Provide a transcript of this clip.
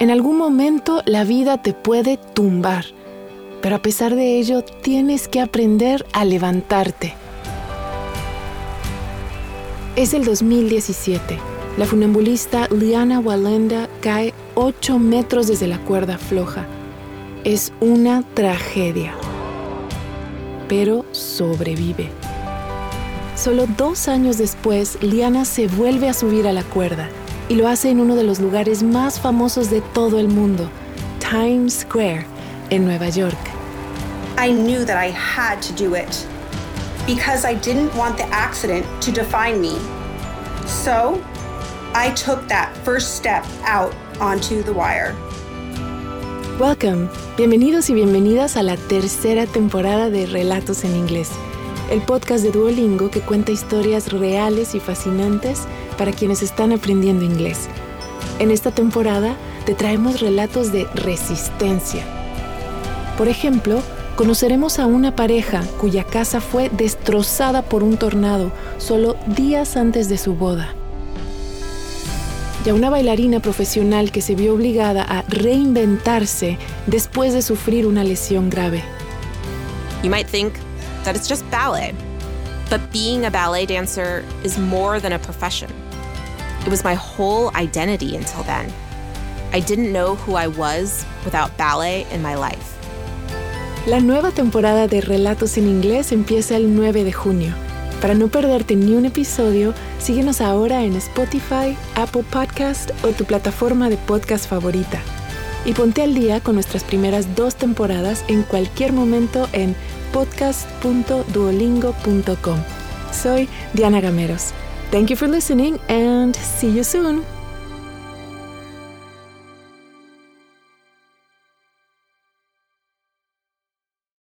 En algún momento la vida te puede tumbar, pero a pesar de ello tienes que aprender a levantarte. Es el 2017. La funambulista Liana Walenda cae 8 metros desde la cuerda floja. Es una tragedia. Pero sobrevive. Solo dos años después, Liana se vuelve a subir a la cuerda y lo hace en uno de los lugares más famosos de todo el mundo, Times Square, en Nueva York. I knew that I had to do it because I didn't want the accident to define me. So, I took that first step out onto the wire. Welcome. Bienvenidos y bienvenidas a la tercera temporada de Relatos en Inglés, el podcast de Duolingo que cuenta historias reales y fascinantes para quienes están aprendiendo inglés. En esta temporada te traemos relatos de resistencia. Por ejemplo, conoceremos a una pareja cuya casa fue destrozada por un tornado solo días antes de su boda y a una bailarina profesional que se vio obligada a reinventarse después de sufrir una lesión grave. You might think that it's just ballet, but being a ballet dancer is more than a profession. It was my whole identity until then. I didn't know who I was without ballet in my life. La nueva temporada de Relatos en Inglés empieza el 9 de junio. Para no perderte ni un episodio, síguenos ahora en Spotify, Apple Podcast o tu plataforma de podcast favorita. Y ponte al día con nuestras primeras dos temporadas en cualquier momento en podcast.duolingo.com. Soy Diana Gameros. Thank you for listening and see you soon.